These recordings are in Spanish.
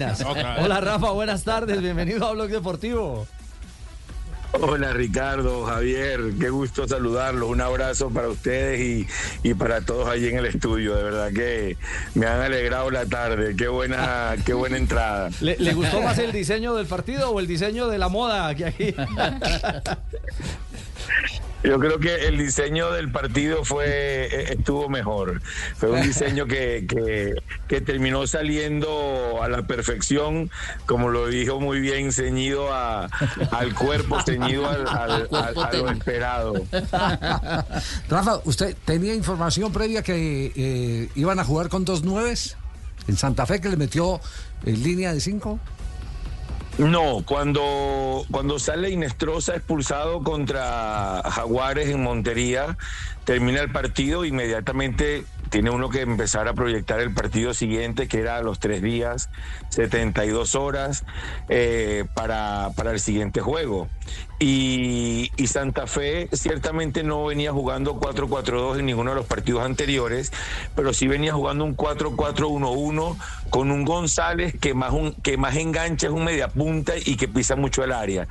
Hola Rafa, buenas tardes. Bienvenido a Blog Deportivo. Hola Ricardo, Javier, qué gusto saludarlos. Un abrazo para ustedes y, y, para todos allí en el estudio. De verdad que me han alegrado la tarde. Qué buena, qué buena entrada. ¿Le, ¿Le, gustó más el diseño del partido o el diseño de la moda que aquí? Yo creo que el diseño del partido fue estuvo mejor. Fue un diseño que, que, que terminó saliendo a la perfección, como lo dijo muy bien, ceñido a, al cuerpo, ceñido al, al, al, a lo esperado. Rafa, ¿usted tenía información previa que eh, iban a jugar con dos nueves? ¿En Santa Fe que le metió en línea de cinco? No, cuando, cuando sale Inestrosa expulsado contra Jaguares en Montería, termina el partido, inmediatamente tiene uno que empezar a proyectar el partido siguiente, que era a los tres días, 72 horas, eh, para, para el siguiente juego. Y, y, Santa Fe ciertamente no venía jugando 4-4-2 en ninguno de los partidos anteriores, pero sí venía jugando un 4-4-1-1 con un González que más, un, que más engancha, es un media punta y que pisa mucho el área.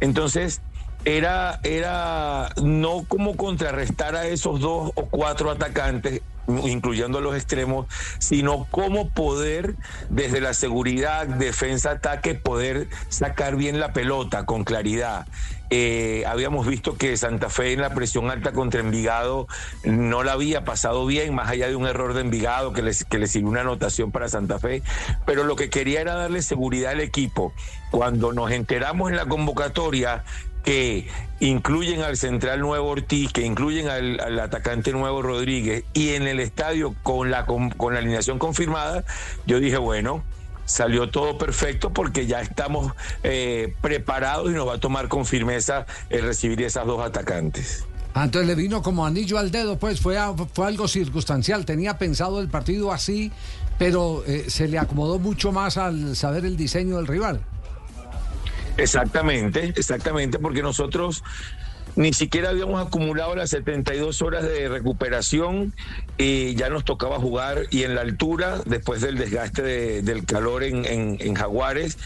Entonces, era, era no como contrarrestar a esos dos o cuatro atacantes, incluyendo los extremos, sino cómo poder, desde la seguridad, defensa, ataque, poder sacar bien la pelota con claridad. Eh, habíamos visto que Santa Fe en la presión alta contra Envigado no la había pasado bien, más allá de un error de Envigado que les, que le sirvió una anotación para Santa Fe, pero lo que quería era darle seguridad al equipo. Cuando nos enteramos en la convocatoria que incluyen al central nuevo Ortiz, que incluyen al, atacante nuevo Rodríguez, y en el estadio con la, con, la alineación confirmada, yo dije, bueno, salió todo perfecto porque ya estamos eh, preparados y nos va a tomar con firmeza el recibir esas dos atacantes. Ah, entonces le vino como anillo al dedo, pues fue, fue algo circunstancial. Tenía pensado el partido así, pero eh, se le acomodó mucho más al saber el diseño del rival. Exactamente, exactamente, porque nosotros ni siquiera habíamos acumulado las 72 horas de recuperación y ya nos tocaba jugar y en la altura después del desgaste de, del calor en, en, Jaguares.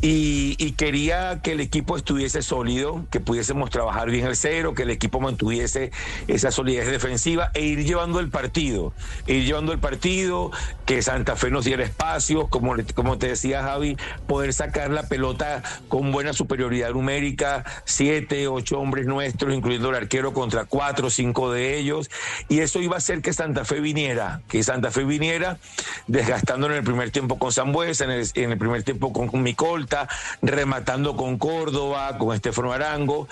Y, quería que el equipo estuviese sólido, que pudiésemos trabajar bien el cero, que el equipo mantuviese esa solidez defensiva e ir llevando el partido, ir llevando el partido, que Santa Fe nos diera espacios, como, como te decía Javi, poder sacar la pelota con buena superioridad numérica, siete, ocho hombres incluyendo el arquero contra cuatro o cinco de ellos, y eso iba a hacer que Santa Fe viniera, que Santa Fe viniera desgastando en el primer tiempo con Zambuesa, en el, en el primer tiempo con, Micolta, rematando con Córdoba, con Estefano Arango.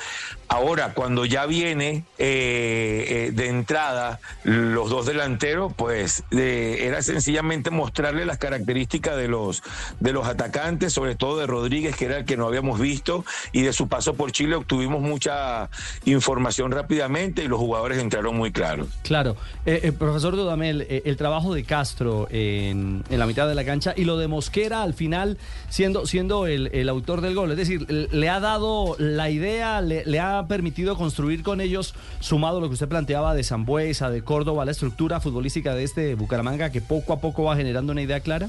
Ahora, cuando ya viene eh, eh, de entrada los dos delanteros, pues era sencillamente mostrarle las características de los, de los atacantes, sobre todo de Rodríguez, que era el que no habíamos visto, y de su paso por Chile obtuvimos mucha información rápidamente y los jugadores entraron muy claros. Claro. Eh, profesor Dudamel, eh, el trabajo de Castro en, en, la mitad de la cancha y lo de Mosquera al final siendo, siendo el, autor del gol. Es decir, le ha dado la idea, le, le, ha permitido construir con ellos, sumado lo que usted planteaba de Zambuesa, de Córdoba, la estructura futbolística de este Bucaramanga que poco a poco va generando una idea clara.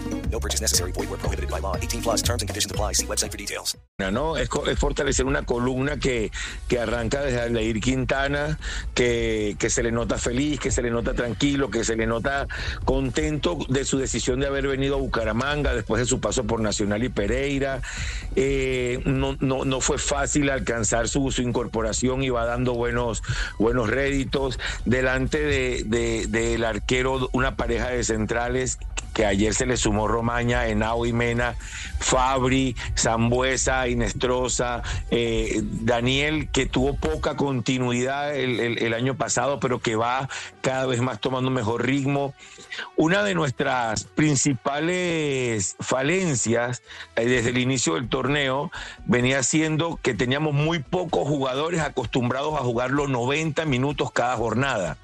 No purchase necessary. Void prohibited by law. 18 plus terms and conditions apply. See website for details. ¿no? Es fortalecer una columna que, que arranca desde Aldair Quintana, que, que se le nota feliz, que se le nota tranquilo, que se le nota contento de su decisión de haber venido a Bucaramanga después de su paso por Nacional y Pereira. Eh, no, no, no fue fácil alcanzar su, su incorporación y va dando buenos, buenos réditos. Delante de, de- del arquero, una pareja de centrales que ayer se le sumó Romaña, Henao y Mena, Fabri, Zambuesa, Inestrosa, eh, Daniel, que tuvo poca continuidad el, año pasado, pero que va cada vez más tomando mejor ritmo. Una de nuestras principales falencias eh, desde el inicio del torneo venía siendo que teníamos muy pocos jugadores acostumbrados a jugar los 90 minutos cada jornada.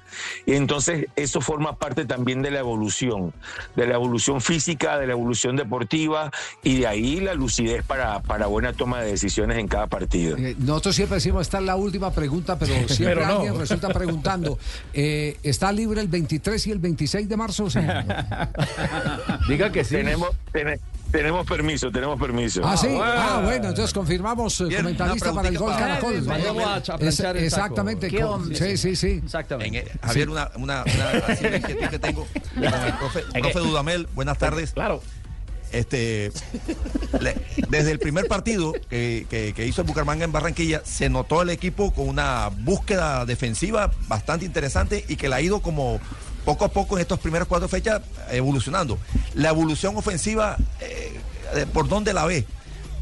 Y entonces eso forma parte también de la evolución, de la evolución física, de la evolución deportiva y de ahí la lucidez para, para buena toma de decisiones en cada partido. Eh, Nosotros siempre decimos, esta es la última pregunta, pero siempre Pero no. alguien resulta preguntando. eh, ¿Está libre el 23 y el 26 de marzo? Sí. Diga que sí. Tenemos, tene- tenemos permiso, tenemos permiso. Ah, sí. Ah, bueno, entonces confirmamos eh, Bien, comentarista para el gol para- Caracol. Es- el. Exactamente. ¿Qué con- sí, sí, sí. Exactamente. En, Javier, una, una, una, una inquietud que tengo con el profe, profe Dudamel. Buenas tardes. Claro. Este, le- desde el primer partido que, que- que hizo el Bucaramanga en Barranquilla, se notó el equipo con una búsqueda defensiva bastante interesante y que la ha ido como poco a poco en estas primeras cuatro fechas evolucionando. La evolución ofensiva, eh, ¿por dónde la ve?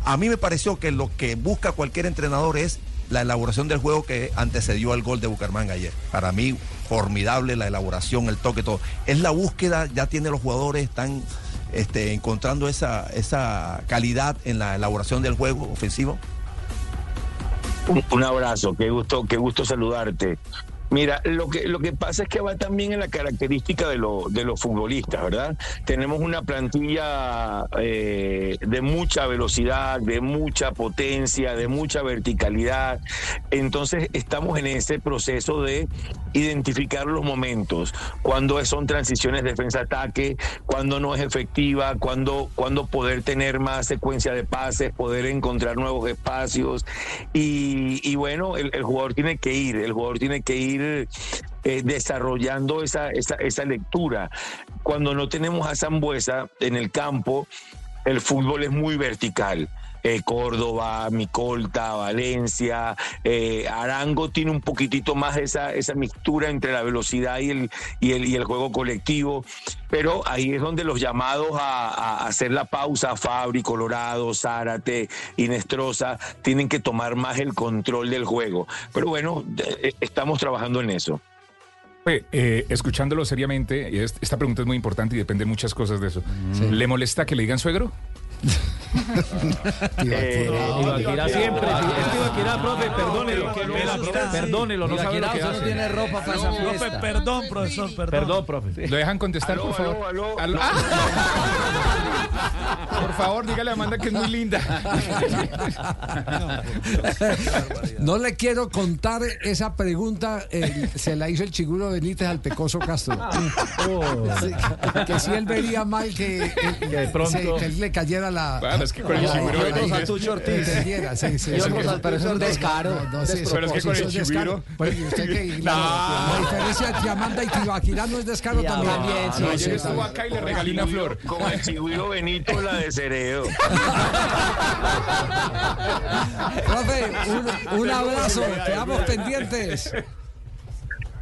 A mí me pareció que lo que busca cualquier entrenador es la elaboración del juego que antecedió al gol de Bucaramanga ayer. Para mí, formidable la elaboración, el toque, todo. Es la búsqueda, ya tiene los jugadores, están este, encontrando esa, esa calidad en la elaboración del juego ofensivo. Un, un abrazo, qué gusto, qué gusto saludarte. Mira, lo que, lo que pasa es que va también en la característica de, lo- de los futbolistas, ¿verdad? Tenemos una plantilla eh, de mucha velocidad, de mucha potencia, de mucha verticalidad. Entonces estamos en ese proceso de identificar los momentos, cuando son transiciones defensa-ataque, cuando no es efectiva, cuando, cuando poder tener más secuencia de pases, poder encontrar nuevos espacios. Y, y bueno, el, el jugador tiene que ir, el jugador tiene que ir eh, desarrollando esa, esa, esa lectura. Cuando no tenemos a Zambuesa en el campo, el fútbol es muy vertical. Eh, Córdoba, Micolta, Valencia, eh, Arango tiene un poquitito más esa, esa mixtura entre la velocidad y el, y, el, y el juego colectivo, pero ahí es donde los llamados a, a hacer la pausa, Fabri, Colorado, Zárate, Inestrosa, tienen que tomar más el control del juego. Pero bueno, eh, estamos trabajando en eso. Eh, escuchándolo seriamente, esta pregunta es muy importante y depende de muchas cosas de eso. ¿Le molesta que le digan suegro? Eh, Ibaquirá siempre. Es que Ibaquirá, profe, perdónelo. Perdónelo, no sabe lo que hace. tiene ropa para esa fiesta. Perdón, profesor, perdón. Perdón, profe. ¿Lo dejan contestar, Aló, por favor? aló, aló. Aló. Ah. Por favor, dígale a Amanda que es muy linda. No le quiero contar esa pregunta, eh, se la hizo el chiguro Benítez al Pecoso Castro. Sí, que si él vería mal que, eh, de pronto- sí, que él le cayera la. Claro, es que con el la- Benítez- la- Santucho Ortiz. sí, sí, Pero eso es un descaro. Pero es que con el chiguro- Pues, ¿y usted qué? Y la, la diferencia entre Amanda y Tibaquirá no es descaro también. también, sí, No, Ayer sí, estuvo acá y le regalé una flor. Con el chigüiro Benito, la de Ceredo. Profe, un, un abrazo, quedamos pendientes.